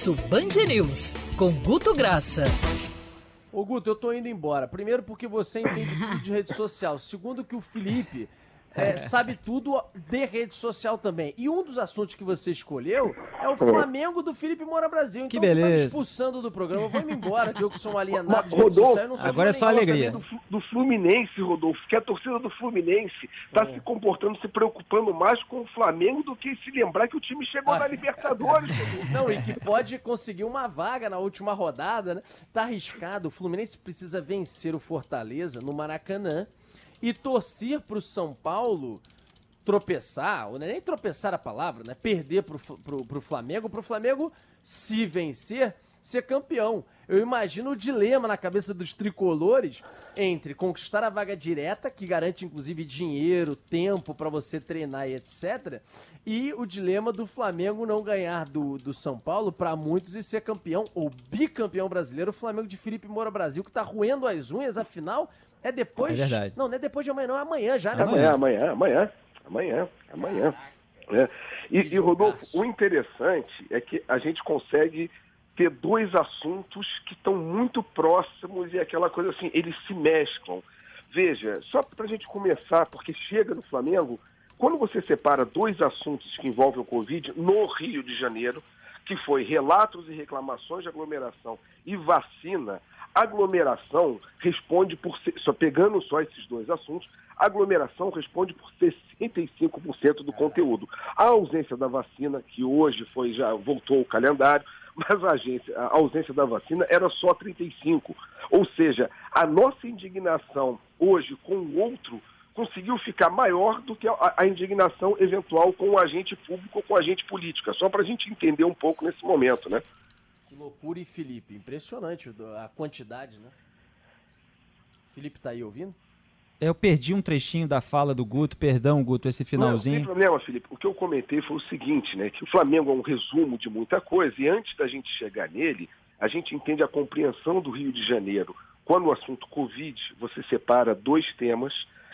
Almoço Band News, com Guto Graça. Ô Guto, eu tô indo embora. Primeiro porque você entende tudo de rede social. Segundo que o Felipe é, sabe tudo de rede social também. E um dos assuntos que você escolheu é o Flamengo do Felipe Moura Brasil. Então que beleza. você tá me expulsando do programa. Vou-me embora, que eu que sou um alienado de Rodolfo, rede social. Eu não sou agora é só alegria. Do, do Fluminense, Rodolfo, que a torcida do Fluminense está se comportando, se preocupando mais com o Flamengo do que se lembrar que o time chegou na Libertadores. Rodolfo. Não, e que pode conseguir uma vaga na última rodada, né? Tá arriscado. O Fluminense precisa vencer o Fortaleza no Maracanã e torcer pro São Paulo tropeçar, ou é nem tropeçar a palavra, né? Perder pro, pro, pro Flamengo, pro Flamengo, se vencer, ser campeão. Eu imagino o dilema na cabeça dos tricolores entre conquistar a vaga direta, que garante inclusive dinheiro, tempo para você treinar e etc. E o dilema do Flamengo não ganhar do, do São Paulo para muitos e ser campeão ou bicampeão brasileiro. O Flamengo de Felipe Moura Brasil, que tá roendo as unhas, afinal, é depois. É verdade. Não, não é depois de amanhã, não, é amanhã já, né? Amanhã, amanhã, amanhã, amanhã, amanhã. É. E, e, Rodolfo, o interessante é que a gente consegue ter dois assuntos que estão muito próximos e aquela coisa assim, eles se mesclam. Veja, só para a gente começar, porque chega no Flamengo, quando você separa dois assuntos que envolvem o Covid no Rio de Janeiro, que foi relatos e reclamações de aglomeração e vacina, aglomeração responde por, só pegando só esses dois assuntos, aglomeração responde por 65% do conteúdo. A ausência da vacina, que hoje foi já voltou o calendário, mas a, agência, a ausência da vacina era só 35. Ou seja, a nossa indignação hoje com o outro conseguiu ficar maior do que a, a indignação eventual com o agente público ou com o agente político. É Só para a gente entender um pouco nesse momento, né? Que loucura, e Felipe? Impressionante a quantidade, né? Felipe tá aí ouvindo? Eu perdi um trechinho da fala do Guto, perdão, Guto, esse Não, não finalzinho. tem problema, Felipe. O que eu comentei foi o seguinte, né? Que o Flamengo é um resumo de muita coisa e antes da gente chegar nele, a gente entende a compreensão do Rio de Janeiro. Quando o assunto Covid, você separa dois temas,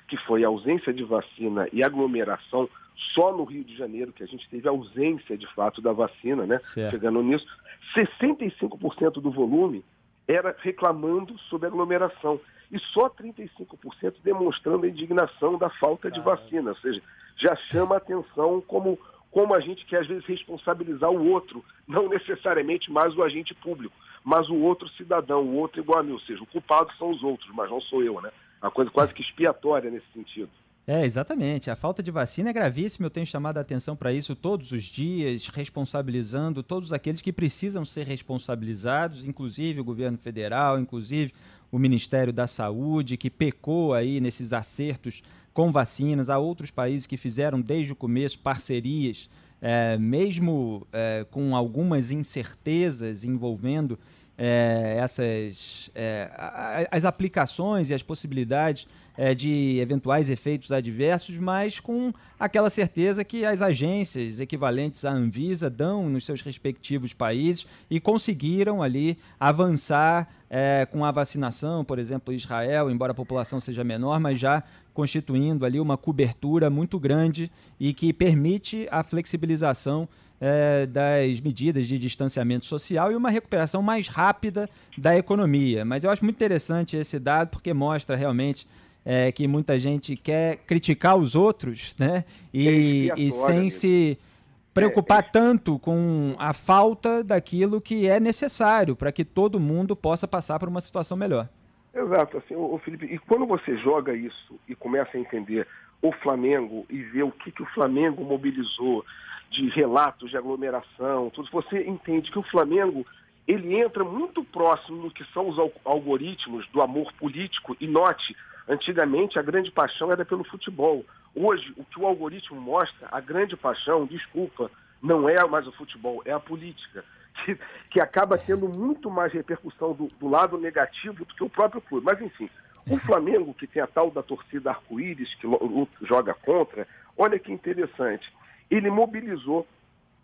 que foi a ausência de vacina e aglomeração, só no Rio de Janeiro, que a gente teve ausência de fato da vacina, né? Certo. Chegando nisso, 65% do volume era reclamando sobre aglomeração. E só 35% demonstrando a indignação da falta de vacina, ou seja, já chama a atenção como, como a gente quer às vezes responsabilizar o outro, não necessariamente mais o agente público, mas o outro cidadão, o outro igual a mim, ou seja, o culpado são os outros, mas não sou eu, né? Uma coisa quase que expiatória nesse sentido. É, exatamente. A falta de vacina é gravíssima. Eu tenho chamado a atenção para isso todos os dias, responsabilizando todos aqueles que precisam ser responsabilizados, inclusive o governo federal, inclusive o Ministério da Saúde, que pecou aí nesses acertos com vacinas. Há outros países que fizeram desde o começo parcerias, é, mesmo é, com algumas incertezas envolvendo é, essas é, as aplicações e as possibilidades é, de eventuais efeitos adversos, mas com aquela certeza que as agências equivalentes à Anvisa dão nos seus respectivos países e conseguiram ali avançar é, com a vacinação, por exemplo, Israel, embora a população seja menor, mas já constituindo ali uma cobertura muito grande e que permite a flexibilização é, das medidas de distanciamento social e uma recuperação mais rápida da economia. Mas eu acho muito interessante esse dado porque mostra realmente é, que muita gente quer criticar os outros, né? E, É e sem amigo. se preocupar tanto com a falta daquilo que é necessário para que todo mundo possa passar por uma situação melhor. Exato, assim, ô, Felipe, e quando você joga isso e começa a entender o Flamengo e ver o que, que o Flamengo mobilizou de relatos de aglomeração, tudo, você entende que o Flamengo ele entra muito próximo no que são os al- algoritmos do amor político e note, antigamente a grande paixão era pelo futebol. Hoje, o que o algoritmo mostra, a grande paixão, desculpa, não é mais o futebol, é a política que, que acaba tendo muito mais repercussão do, do lado negativo do que o próprio clube. Mas, enfim, o Flamengo, que tem a tal da torcida arco-íris, que joga contra, olha que interessante. Ele mobilizou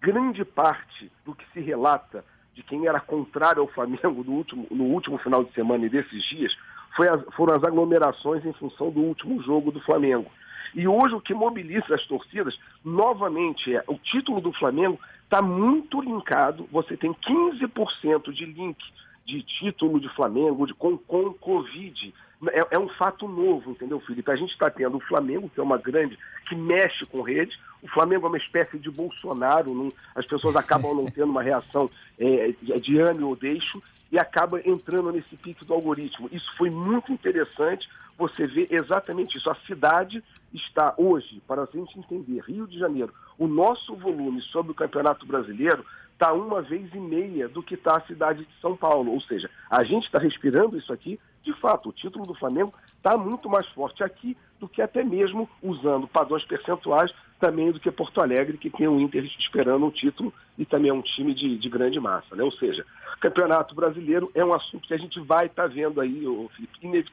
grande parte do que se relata de quem era contrário ao Flamengo no último, no último final de semana e desses dias foi as- foram as aglomerações em função do último jogo do Flamengo. E hoje o que mobiliza as torcidas, novamente, é o título do Flamengo está muito linkado, você tem 15% de link de título de Flamengo de, com, com Covid. É, é, um fato novo, entendeu, Felipe? A gente está tendo o Flamengo, que é uma grande, que mexe com rede. O Flamengo é uma espécie de Bolsonaro, não, as pessoas acabam não tendo uma reação é, de ame ou deixo e acaba entrando nesse pique do algoritmo. Isso foi muito interessante, você vê exatamente isso. A cidade está hoje, para a gente entender, Rio de Janeiro, o nosso volume sobre o Campeonato Brasileiro está uma vez e meia do que está a cidade de São Paulo. Ou seja, a gente está respirando isso aqui, de fato, o título do Flamengo está muito mais forte aqui do que até mesmo usando padrões percentuais também do que Porto Alegre, que tem o Inter esperando um título e também é um time de, de grande massa. Né? Ou seja, Campeonato Brasileiro é um assunto que a gente vai estar tá vendo aí, o Felipe,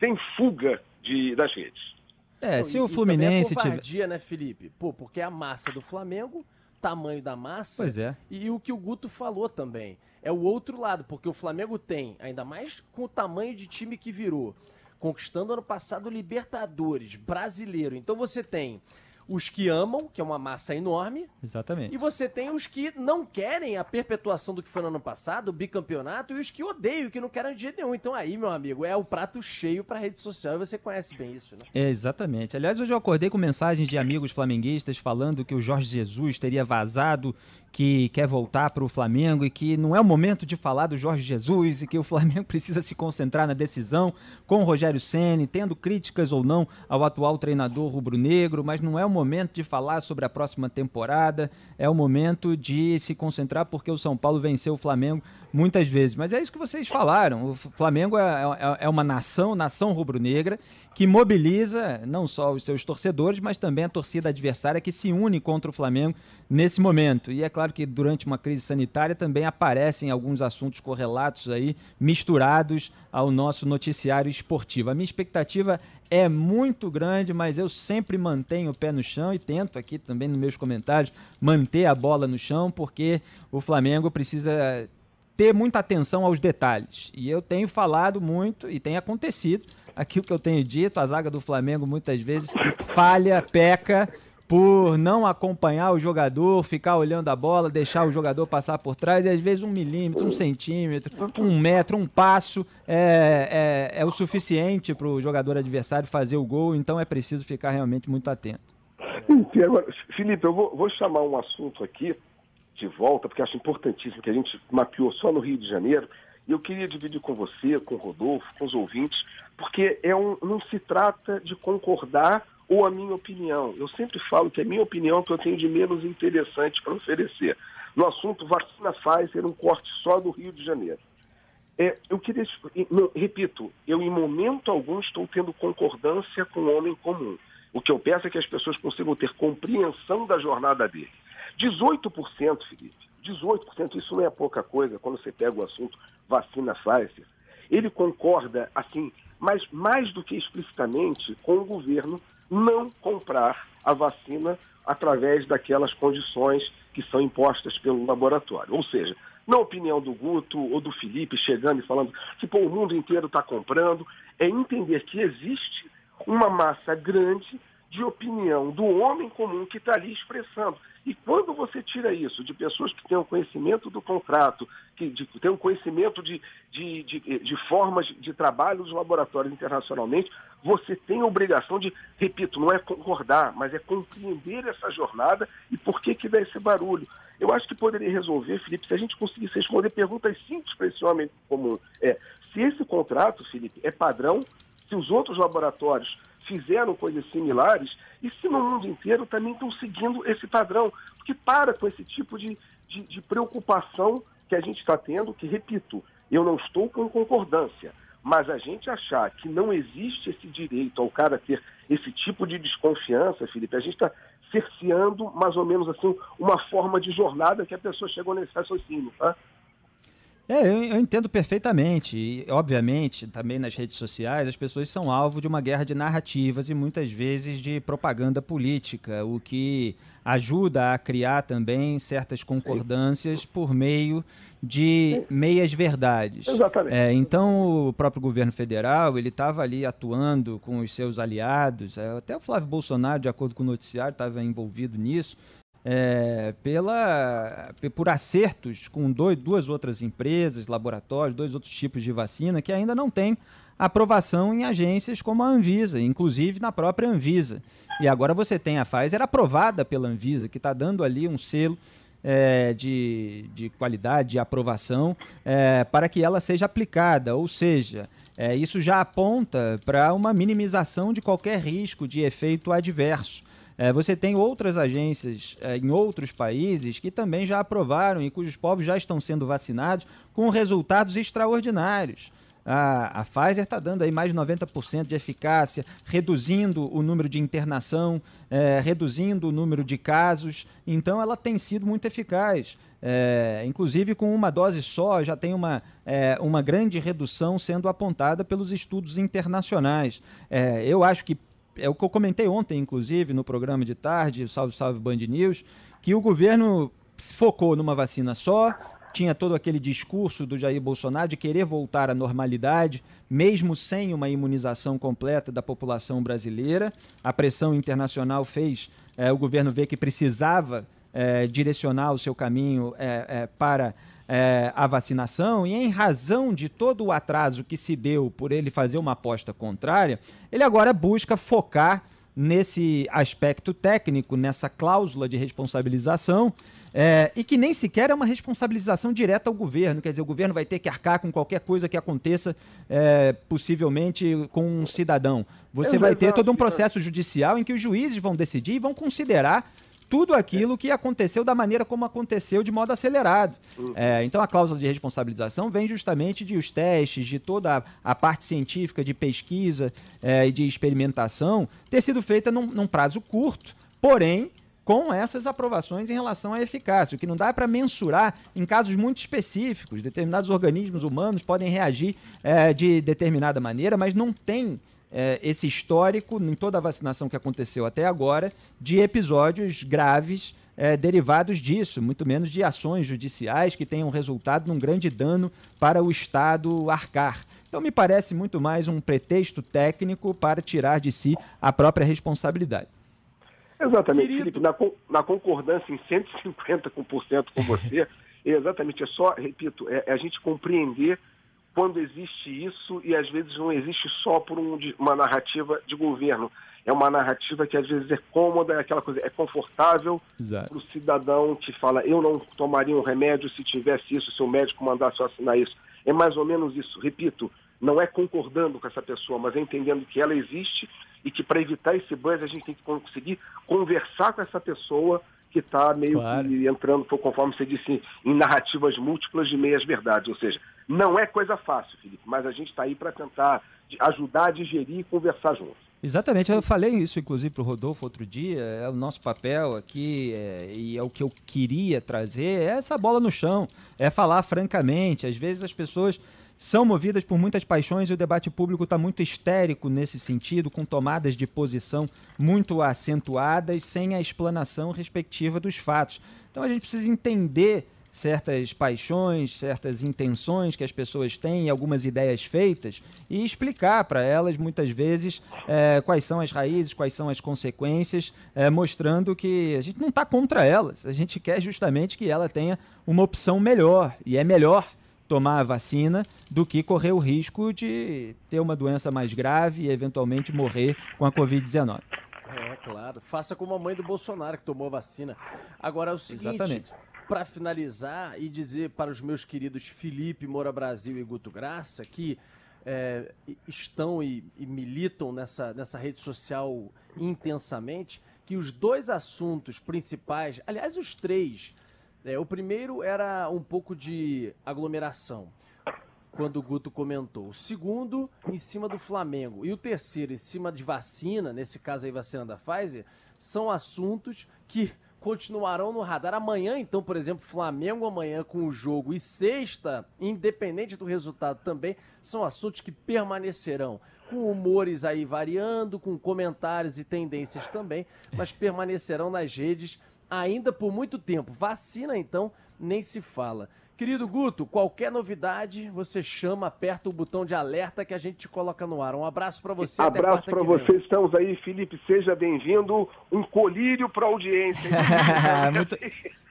sem fuga de, das redes. É, se o Fluminense tiver. Tiver... né, Felipe? Pô, porque a massa do Flamengo, tamanho da massa. Pois é. E o que o Guto falou também. É o outro lado, porque o Flamengo tem, ainda mais com o tamanho de time que virou, conquistando ano passado Libertadores, brasileiro. Então você tem os que amam, que é uma massa enorme. Exatamente. E você tem os que não querem a perpetuação do que foi no ano passado, o bicampeonato, e os que odeiam, que não querem de jeito nenhum. Então aí, meu amigo, é o prato cheio para rede social e você conhece bem isso, né? É, exatamente. Aliás, hoje eu acordei com mensagens de amigos flamenguistas falando que o Jorge Jesus teria vazado que quer voltar para o Flamengo e que não é o momento de falar do Jorge Jesus e que o Flamengo precisa se concentrar na decisão com o Rogério Ceni, tendo críticas ou não ao atual treinador rubro-negro, mas não é o momento de falar sobre a próxima temporada, é o momento de se concentrar porque o São Paulo venceu o Flamengo muitas vezes. Mas é isso que vocês falaram. O Flamengo é, é, é uma nação, nação rubro-negra, que mobiliza não só os seus torcedores, mas também a torcida adversária que se une contra o Flamengo nesse momento. E é claro que durante uma crise sanitária também aparecem alguns assuntos correlatos aí, misturados ao nosso noticiário esportivo. A minha expectativa é muito grande, mas eu sempre mantenho o pé no chão e tento aqui também nos meus comentários manter a bola no chão, porque o Flamengo precisa ter muita atenção aos detalhes. E eu tenho falado muito e tem acontecido aquilo que eu tenho dito, a zaga do Flamengo muitas vezes falha, peca por não acompanhar o jogador, ficar olhando a bola, deixar o jogador passar por trás, e às vezes um milímetro, um centímetro, um metro, um passo é, é, é o suficiente para o jogador adversário fazer o gol, então é preciso ficar realmente muito atento. Agora, Felipe, eu vou, vou chamar um assunto aqui de volta, porque acho importantíssimo que a gente mapeou só no Rio de Janeiro. E eu queria dividir com você, com o Rodolfo, com os ouvintes, porque é um, não se trata de concordar ou a minha opinião. Eu sempre falo que é a minha opinião que eu tenho de menos interessante para oferecer. No assunto vacina Pfizer, um corte só do Rio de Janeiro. É, eu queria, repito, eu em momento algum estou tendo concordância com o homem comum. O que eu peço é que as pessoas consigam ter compreensão da jornada dele. 18%, Felipe, 18%, isso não é pouca coisa quando você pega o assunto vacina Pfizer. Ele concorda, assim, mas mais do que explicitamente, com o governo não comprar a vacina através daquelas condições que são impostas pelo laboratório. Ou seja, na opinião do Guto ou do Felipe chegando e falando que pô, o mundo inteiro está comprando, é entender que existe uma massa grande de opinião do homem comum que está ali expressando. E quando você tira isso de pessoas que têm um conhecimento do contrato, que de, têm um conhecimento de, de, de, de formas de trabalho dos laboratórios internacionalmente, você tem a obrigação de, repito, não é concordar, mas é compreender essa jornada e por que, que dá esse barulho. Eu acho que poderia resolver, Felipe, se a gente conseguisse responder perguntas simples para esse homem comum. É, se esse contrato, Felipe, é padrão, se os outros laboratórios fizeram coisas similares e se no mundo inteiro também estão seguindo esse padrão. Porque para com esse tipo de, de, de preocupação que a gente está tendo, que, repito, eu não estou com concordância, mas a gente achar que não existe esse direito ao cara ter esse tipo de desconfiança, Felipe, a gente está cerceando mais ou menos assim uma forma de jornada que a pessoa chegou nesse raciocínio, tá? É, eu, eu, entendo perfeitamente. E, obviamente, também nas redes sociais, as pessoas são alvo de uma guerra de narrativas e muitas vezes de propaganda política, o que ajuda a criar também certas concordâncias por meio de meias verdades. Exatamente. É, então, o próprio governo federal, ele estava ali atuando com os seus aliados, é, até o Flávio Bolsonaro, de acordo com o noticiário, estava envolvido nisso, é, pela, por acertos com dois, duas outras empresas, laboratórios, dois outros tipos de vacina que ainda não têm aprovação em agências como a Anvisa, inclusive na própria Anvisa. E agora você tem a Pfizer aprovada pela Anvisa, que está dando ali um selo é, de, de qualidade, de aprovação, é, para que ela seja aplicada. Ou seja, é, isso já aponta para uma minimização de qualquer risco de efeito adverso. É, você tem outras agências é, em outros países que também já aprovaram e cujos povos já estão sendo vacinados com resultados extraordinários. A, a Pfizer está dando aí mais de 90% de eficácia, reduzindo o número de internação, é, reduzindo o número de casos. Então, ela tem sido muito eficaz. É, inclusive, com uma dose só, já tem uma, é, uma grande redução sendo apontada pelos estudos internacionais. É, eu acho que é o que eu comentei ontem, inclusive, no programa de tarde, Salve Salve Band News, que o governo focou numa vacina só, tinha todo aquele discurso do Jair Bolsonaro de querer voltar à normalidade, mesmo sem uma imunização completa da população brasileira. A pressão internacional fez é, o governo ver que precisava é, direcionar o seu caminho é, para a vacinação, e em razão de todo o atraso que se deu por ele fazer uma aposta contrária, ele agora busca focar nesse aspecto técnico, nessa cláusula de responsabilização é, e que nem sequer é uma responsabilização direta ao governo. Quer dizer, o governo vai ter que arcar com qualquer coisa que aconteça, é, possivelmente com um cidadão. Você vai ter todo um processo judicial em que os juízes vão decidir e vão considerar tudo aquilo que aconteceu da maneira como aconteceu de modo acelerado. Uhum. É, então a cláusula de responsabilização vem justamente de os testes, de toda a, a parte científica de pesquisa é, e de experimentação ter sido feita num, num prazo curto, porém com essas aprovações em relação à eficácia. O que não dá é para mensurar em casos muito específicos. Determinados organismos humanos podem reagir é, de determinada maneira, mas não tem é, esse histórico em toda a vacinação que aconteceu até agora de episódios graves é, derivados disso, muito menos de ações judiciais que tenham resultado num grande dano para o Estado arcar. Então, me parece muito mais um pretexto técnico para tirar de si a própria responsabilidade. Exatamente, Querido. Felipe, na, na concordância em 150% com você, exatamente, é só, repito, é, é, a gente compreender quando existe isso e às vezes não existe só por um, uma narrativa de governo. É uma narrativa que às vezes é cômoda, é aquela coisa, é confortável para o cidadão que fala, eu não tomaria um remédio se tivesse isso, se o médico mandasse eu assinar isso. É mais ou menos isso. Repito, não é concordando com essa pessoa, mas é entendendo que ela existe e que para evitar esse buzz a gente tem que conseguir conversar com essa pessoa que está meio claro. que entrando, conforme você disse, em narrativas múltiplas de meias verdades. Ou seja, não é coisa fácil, Felipe, mas a gente está aí para tentar ajudar a digerir e conversar juntos. Exatamente, eu falei isso inclusive para o Rodolfo outro dia, é o nosso papel aqui é, e é o que eu queria trazer, é essa bola no chão, é falar francamente. Às vezes as pessoas são movidas por muitas paixões e o debate público está muito histérico nesse sentido, com tomadas de posição muito acentuadas, sem a explanação respectiva dos fatos. Então a gente precisa entender certas paixões, certas intenções que as pessoas têm, algumas ideias feitas, e explicar para elas, muitas vezes, é, quais são as raízes, quais são as consequências, é, mostrando que a gente não está contra elas, a gente quer justamente que ela tenha uma opção melhor, e é melhor tomar a vacina do que correr o risco de ter uma doença mais grave e eventualmente morrer com a Covid-19. É, claro. Faça como a mãe do Bolsonaro que tomou a vacina. Agora é o seguinte, para finalizar e dizer para os meus queridos Felipe Moura Brasil e Guto Graça que é, estão e, e militam nessa, nessa rede social intensamente, que os dois assuntos principais, aliás, os três, é, o primeiro era um pouco de aglomeração, quando o Guto comentou. O segundo, em cima do Flamengo. E o terceiro, em cima de vacina, nesse caso aí, vacina da Pfizer, são assuntos que continuarão no radar. Amanhã, então, por exemplo, Flamengo amanhã com o jogo e sexta, independente do resultado também, são assuntos que permanecerão. Com humores aí variando, com comentários e tendências também, mas permanecerão nas redes ainda por muito tempo. Vacina, então, nem se fala. Querido Guto, qualquer novidade, você chama, aperta o botão de alerta que a gente te coloca no ar. Um abraço para você. Abraço para você. Estamos aí, Felipe. Seja bem-vindo. Um colírio para audiência. muito,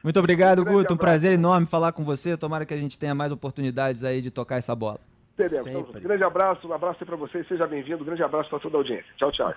muito obrigado, um Guto. Abraço. Um prazer enorme falar com você. Tomara que a gente tenha mais oportunidades aí de tocar essa bola. Teremos. Então, grande abraço, um abraço para você. Seja bem-vindo. Grande abraço para toda a audiência. Tchau, tchau.